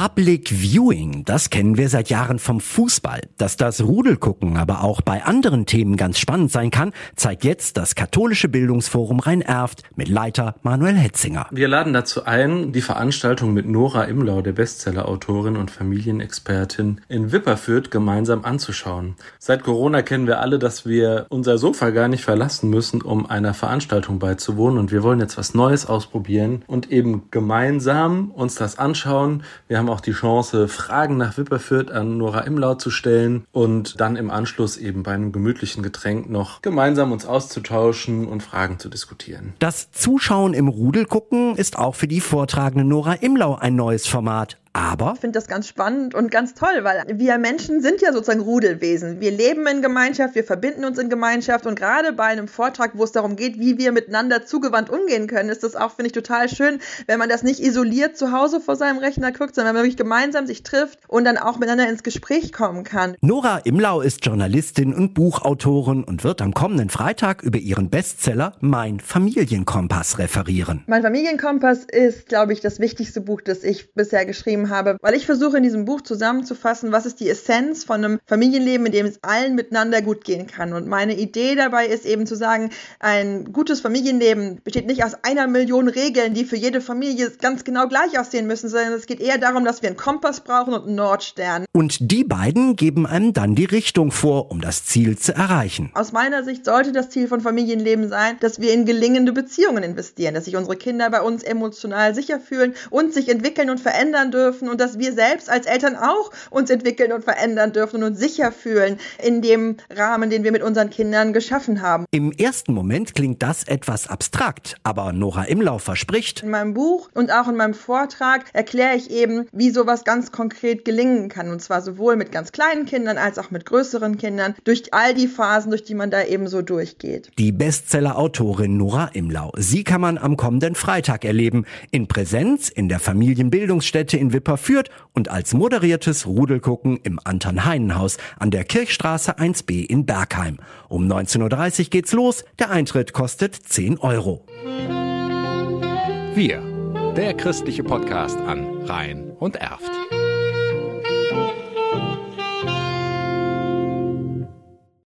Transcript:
Public Viewing, das kennen wir seit Jahren vom Fußball. Dass das Rudelgucken aber auch bei anderen Themen ganz spannend sein kann, zeigt jetzt das katholische Bildungsforum Rhein-Erft mit Leiter Manuel Hetzinger. Wir laden dazu ein, die Veranstaltung mit Nora Imlau, der Bestsellerautorin und Familienexpertin in Wipperfürth, gemeinsam anzuschauen. Seit Corona kennen wir alle, dass wir unser Sofa gar nicht verlassen müssen, um einer Veranstaltung beizuwohnen und wir wollen jetzt was Neues ausprobieren und eben gemeinsam uns das anschauen. Wir haben auch die Chance, Fragen nach Wipperfürth an Nora Imlau zu stellen und dann im Anschluss eben bei einem gemütlichen Getränk noch gemeinsam uns auszutauschen und Fragen zu diskutieren. Das Zuschauen im Rudel gucken ist auch für die vortragende Nora Imlau ein neues Format. Aber ich finde das ganz spannend und ganz toll, weil wir Menschen sind ja sozusagen Rudelwesen. Wir leben in Gemeinschaft, wir verbinden uns in Gemeinschaft und gerade bei einem Vortrag, wo es darum geht, wie wir miteinander zugewandt umgehen können, ist das auch, finde ich, total schön, wenn man das nicht isoliert zu Hause vor seinem Rechner guckt, sondern wenn man wirklich gemeinsam sich trifft und dann auch miteinander ins Gespräch kommen kann. Nora Imlau ist Journalistin und Buchautorin und wird am kommenden Freitag über ihren Bestseller Mein Familienkompass referieren. Mein Familienkompass ist, glaube ich, das wichtigste Buch, das ich bisher geschrieben geschrieben habe, weil ich versuche in diesem Buch zusammenzufassen, was ist die Essenz von einem Familienleben, in dem es allen miteinander gut gehen kann. Und meine Idee dabei ist eben zu sagen, ein gutes Familienleben besteht nicht aus einer Million Regeln, die für jede Familie ganz genau gleich aussehen müssen, sondern es geht eher darum, dass wir einen Kompass brauchen und einen Nordstern. Und die beiden geben einem dann die Richtung vor, um das Ziel zu erreichen. Aus meiner Sicht sollte das Ziel von Familienleben sein, dass wir in gelingende Beziehungen investieren, dass sich unsere Kinder bei uns emotional sicher fühlen und sich entwickeln und verändern dürfen dürfen und dass wir selbst als Eltern auch uns entwickeln und verändern dürfen und uns sicher fühlen in dem Rahmen, den wir mit unseren Kindern geschaffen haben. Im ersten Moment klingt das etwas abstrakt, aber Nora Imlau verspricht. In meinem Buch und auch in meinem Vortrag erkläre ich eben, wie sowas ganz konkret gelingen kann und zwar sowohl mit ganz kleinen Kindern als auch mit größeren Kindern durch all die Phasen, durch die man da eben so durchgeht. Die Bestseller-Autorin Nora Imlau. Sie kann man am kommenden Freitag erleben. In Präsenz in der Familienbildungsstätte in Wipper führt und als moderiertes Rudelgucken im Anton-Heinen-Haus an der Kirchstraße 1b in Bergheim. Um 19.30 Uhr geht's los. Der Eintritt kostet 10 Euro. Wir, der christliche Podcast an Rhein und Erft.